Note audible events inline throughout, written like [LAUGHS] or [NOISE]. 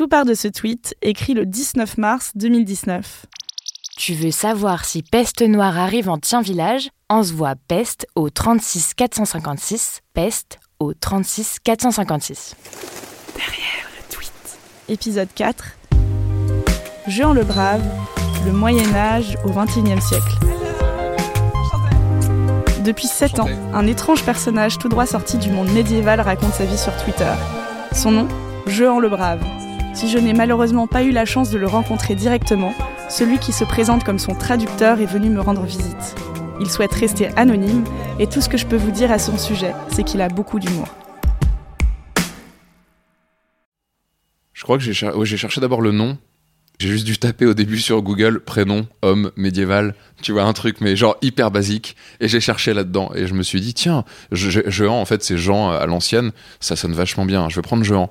Tout part de ce tweet, écrit le 19 mars 2019. Tu veux savoir si Peste Noire arrive en tien village? Envoie Peste au 36 456, Peste au 36 456. Derrière le tweet. Épisode 4. Jean le Brave, le Moyen Âge au XXIe siècle. Depuis 7 ans, un étrange personnage tout droit sorti du monde médiéval raconte sa vie sur Twitter. Son nom Jean le Brave. Si je n'ai malheureusement pas eu la chance de le rencontrer directement, celui qui se présente comme son traducteur est venu me rendre visite. Il souhaite rester anonyme et tout ce que je peux vous dire à son sujet, c'est qu'il a beaucoup d'humour. Je crois que j'ai cherché d'abord le nom. J'ai juste dû taper au début sur Google prénom, homme, médiéval, tu vois, un truc, mais genre hyper basique. Et j'ai cherché là-dedans. Et je me suis dit, tiens, Jehan, en fait, c'est Jean à l'ancienne. Ça sonne vachement bien. Je vais prendre Jehan.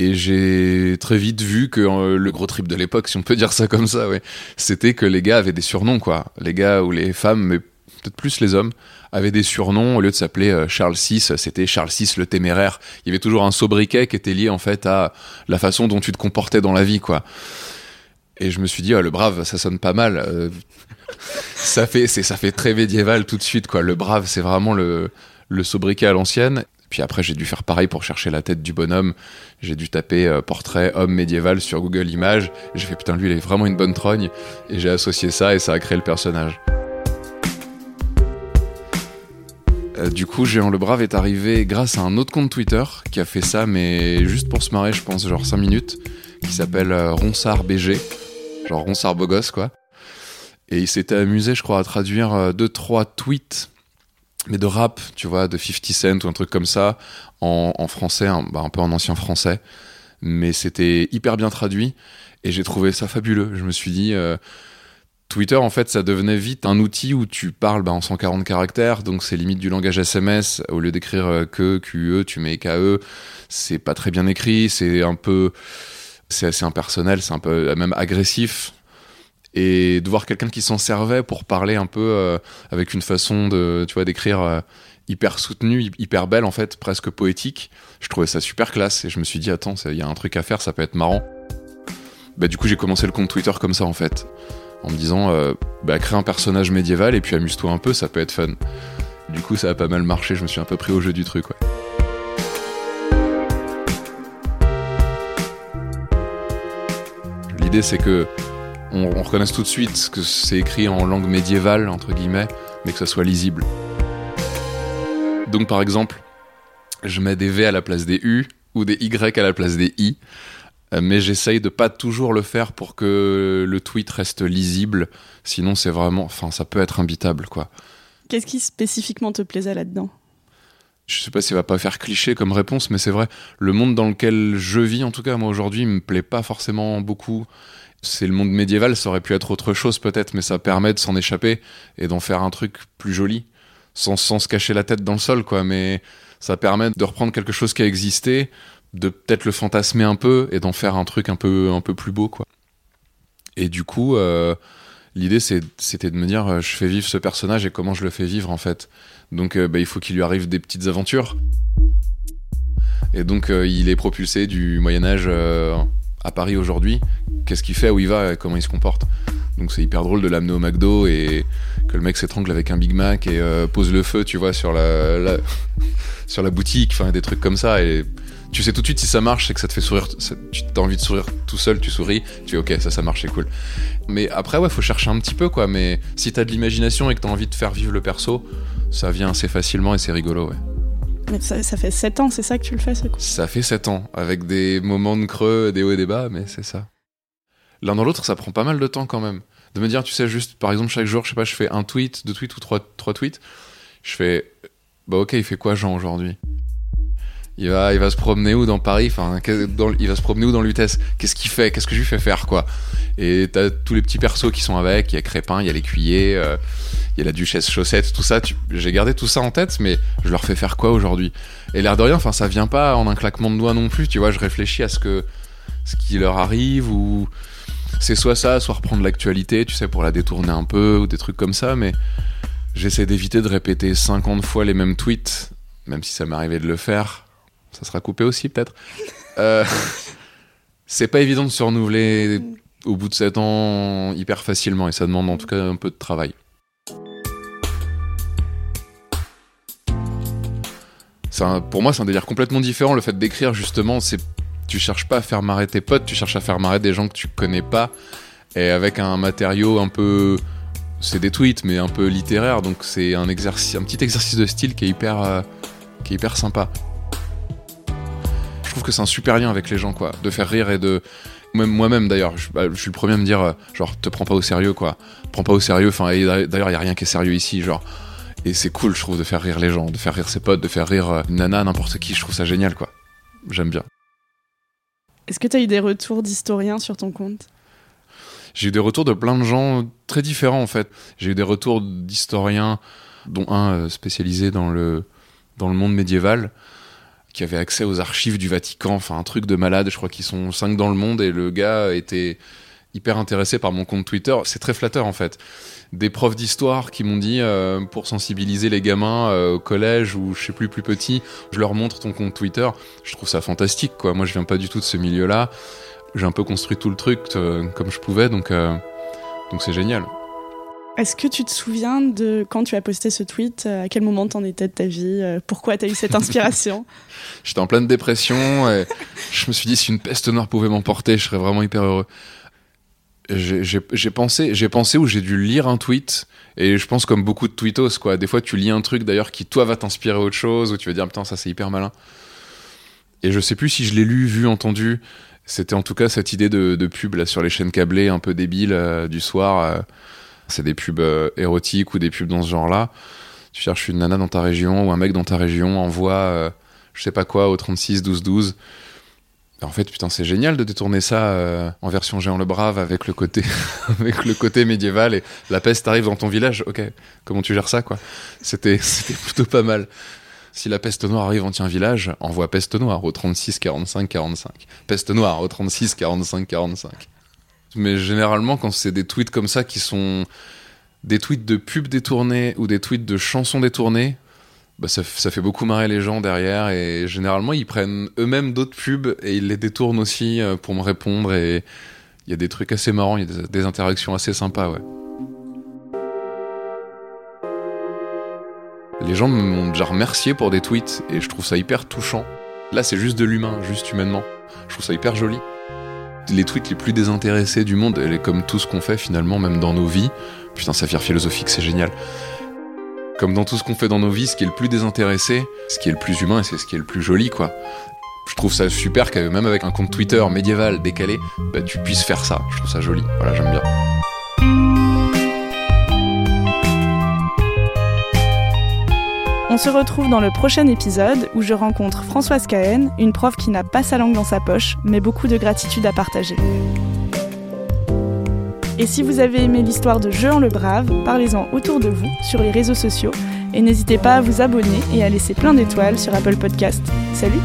Et j'ai très vite vu que euh, le gros trip de l'époque, si on peut dire ça comme ça, ouais, c'était que les gars avaient des surnoms, quoi. Les gars ou les femmes, mais peut-être plus les hommes, avaient des surnoms. Au lieu de s'appeler euh, Charles VI, c'était Charles VI le téméraire. Il y avait toujours un sobriquet qui était lié, en fait, à la façon dont tu te comportais dans la vie, quoi. Et je me suis dit, ah, le brave, ça sonne pas mal. Euh, [LAUGHS] ça fait, ça fait très médiéval tout de suite, quoi. Le brave, c'est vraiment le, le sobriquet à l'ancienne. Puis après, j'ai dû faire pareil pour chercher la tête du bonhomme. J'ai dû taper euh, portrait homme médiéval sur Google Images. J'ai fait putain, lui, il est vraiment une bonne trogne. Et j'ai associé ça et ça a créé le personnage. Euh, du coup, Géant le Brave est arrivé grâce à un autre compte Twitter qui a fait ça, mais juste pour se marrer, je pense, genre 5 minutes, qui s'appelle euh, Ronsard BG. Genre Ronsard Bogos, quoi. Et il s'était amusé, je crois, à traduire 2-3 tweets mais de rap, tu vois, de 50 Cent ou un truc comme ça, en, français, un, bah, un, peu en ancien français. Mais c'était hyper bien traduit et j'ai trouvé ça fabuleux. Je me suis dit, euh, Twitter, en fait, ça devenait vite un outil où tu parles bah, en 140 caractères, donc c'est limite du langage SMS. Au lieu d'écrire euh, que, QE, tu mets KE. C'est pas très bien écrit, c'est un peu. C'est assez impersonnel, c'est un peu même agressif et de voir quelqu'un qui s'en servait pour parler un peu euh, avec une façon de tu vois d'écrire euh, hyper soutenue hyper belle en fait presque poétique. Je trouvais ça super classe et je me suis dit attends il y a un truc à faire ça peut être marrant. Bah du coup j'ai commencé le compte Twitter comme ça en fait en me disant euh, bah crée un personnage médiéval et puis amuse-toi un peu ça peut être fun. Du coup ça a pas mal marché je me suis un peu pris au jeu du truc. L'idée c'est que on, on reconnaisse tout de suite que c'est écrit en langue médiévale, entre guillemets, mais que ça soit lisible. Donc par exemple, je mets des V à la place des U ou des Y à la place des I, euh, mais j'essaye de pas toujours le faire pour que le tweet reste lisible, sinon c'est vraiment, enfin ça peut être imbitable quoi. Qu'est-ce qui spécifiquement te plaisait là-dedans? Je sais pas si ça va pas faire cliché comme réponse, mais c'est vrai, le monde dans lequel je vis, en tout cas moi aujourd'hui, me plaît pas forcément beaucoup c'est le monde médiéval, ça aurait pu être autre chose peut-être, mais ça permet de s'en échapper et d'en faire un truc plus joli, sans, sans se cacher la tête dans le sol, quoi. Mais ça permet de reprendre quelque chose qui a existé, de peut-être le fantasmer un peu et d'en faire un truc un peu, un peu plus beau, quoi. Et du coup, euh, l'idée c'était de me dire, euh, je fais vivre ce personnage et comment je le fais vivre en fait. Donc euh, bah, il faut qu'il lui arrive des petites aventures. Et donc il est propulsé du Moyen Âge à Paris aujourd'hui, qu'est-ce qu'il fait, où il va, comment il se comporte? Donc c'est hyper drôle de l'amener au McDo et que le mec s'étrangle avec un Big Mac et euh, pose le feu, tu vois, sur la, [LAUGHS] sur la boutique, enfin des trucs comme ça. Et tu sais tout de suite si ça marche, c'est que ça te fait sourire. tu as envie de sourire tout seul, tu souris, tu fais ok, ça, ça marche, c'est cool. Mais après, ouais, faut chercher un petit peu, quoi. Mais si t'as de l'imagination et que t'as envie de faire vivre le perso, ça vient assez facilement et c'est rigolo, ouais ça, fait 7 ans, c'est ça que tu le fais, ça Ça fait 7 ans, avec des moments de creux, des hauts et des bas, mais c'est ça. L'un dans l'autre, ça prend pas mal de temps quand même. De me dire, tu sais, juste, par exemple, chaque jour, je sais pas, je fais un tweet, deux tweets ou trois, trois tweets. Je fais, bah ok, il fait quoi Jean aujourd'hui? Il va, il va se promener où dans Paris Enfin, il va se promener où dans l'UTS Qu'est-ce qu'il fait? Qu'est-ce que je lui fais faire quoi? Et t'as tous les petits persos qui sont avec. Il y a Crépin, il y a l'écuyer, euh, il y a la duchesse chaussette, tout ça. J'ai gardé tout ça en tête, mais je leur fais faire quoi aujourd'hui? Et l'air de rien, enfin, ça vient pas en un claquement de doigts non plus. Tu vois, je réfléchis à ce que ce qui leur arrive ou c'est soit ça, soit reprendre l'actualité, tu sais, pour la détourner un peu ou des trucs comme ça. Mais j'essaie d'éviter de répéter 50 fois les mêmes tweets, même si ça m'arrivait de le faire ça sera coupé aussi peut-être. Euh, [LAUGHS] c'est pas évident de se renouveler au bout de 7 ans hyper facilement et ça demande en tout cas un peu de travail. pour moi, c'est un délire complètement différent. Le fait d'écrire, justement, tu cherches pas à faire marrer tes potes, tu cherches à faire marrer des gens que tu connais pas et avec un matériau un peu c'est des tweets mais un peu littéraire donc c'est un un petit exercice de style qui est hyper euh, qui est hyper sympa trouve que c'est un super lien avec les gens quoi. De faire rire et de même moi-même d'ailleurs bah, je, suis le premier à me dire euh, genre te prends pas au sérieux quoi. Prends pas au sérieux enfin d'ailleurs il y a rien qui est sérieux ici genre. Et c'est cool je trouve de faire rire les gens de faire rire ses potes de faire rire euh, nana n'importe qui je trouve ça génial quoi. J'aime bien. Est-ce que tu as eu des retours d'historiens sur ton compte? J'ai eu des retours de plein de gens très différents en fait. J'ai eu des retours d'historiens, dont un euh, spécialisé dans le, dans le monde médiéval, qui avait accès aux archives du Vatican, enfin un truc de malade, je crois qu'ils sont cinq dans le monde, et le gars était hyper intéressé par mon compte Twitter. C'est très flatteur en fait. Des profs d'histoire qui m'ont dit, euh, pour sensibiliser les gamins euh, au collège ou je sais plus plus petit, je leur montre ton compte Twitter. Je trouve ça fantastique quoi. Moi je viens pas du tout de ce milieu-là j'ai un peu construit tout le truc euh, comme je pouvais, donc donc c'est génial. Est-ce que tu te souviens de quand tu as posté ce tweet euh, À quel moment t'en étais de ta vie Pourquoi t'as eu cette inspiration? [LAUGHS] J'étais en pleine dépression je me suis dit si une peste noire pouvait m'emporter, je serais vraiment hyper heureux. J'ai pensé, j'ai pensé où j'ai dû lire un tweet et je pense comme beaucoup de tweetos quoi. Des fois tu lis un truc d'ailleurs qui toi va t'inspirer autre chose ou tu vas dire putain ça c'est hyper malin. Et je sais plus si je l'ai lu, vu, entendu. C'était en tout cas cette idée de, pub là, sur les chaînes câblées un peu débiles euh, du soir. Euh. C'est des pubs euh, érotiques ou des pubs dans ce genre-là. Tu cherches une nana dans ta région ou un mec dans ta région, envoie je sais pas quoi au 36 12 12. En fait, putain, c'est génial de détourner ça en version géant le brave avec le côté [LAUGHS] avec le côté médiéval et la peste arrive dans ton village. Ok, comment tu gères ça quoi? C'était [LAUGHS] c'était plutôt pas mal. Si la peste noire arrive en un village, envoie peste noire au 36 45 45. Peste noire au 36 45 45. Mais généralement, quand c'est des tweets comme ça qui sont des tweets de pubs détournés ou des tweets de chansons détournées, bah ça, fait beaucoup marrer les gens derrière et généralement ils prennent eux-mêmes d'autres pubs et ils les détournent aussi euh, pour me répondre et il y a des trucs assez marrants, il y a des interactions assez sympas, ouais. Les gens m'ont déjà remercié pour des tweets et je trouve ça hyper touchant. Là, c'est juste de l'humain, juste humainement. Je trouve ça hyper joli. Les tweets les plus désintéressés du monde, et comme tout ce qu'on fait finalement, même dans nos vies, putain, vire philosophique, c'est génial. Comme dans tout ce qu'on fait dans nos vies, ce qui est le plus désintéressé, ce qui est le plus humain, c'est ce qui est le plus joli, quoi. Je trouve ça super que même avec un compte Twitter médiéval décalé, bah, tu puisses faire ça. Je trouve ça joli. Voilà, j'aime bien. On se retrouve dans le prochain épisode où je rencontre Françoise Cahen, une prof qui n'a pas sa langue dans sa poche, mais beaucoup de gratitude à partager. Et si vous avez aimé l'histoire de Jean le Brave, parlez-en autour de vous sur les réseaux sociaux et n'hésitez pas à vous abonner et à laisser plein d'étoiles sur Apple Podcast. Salut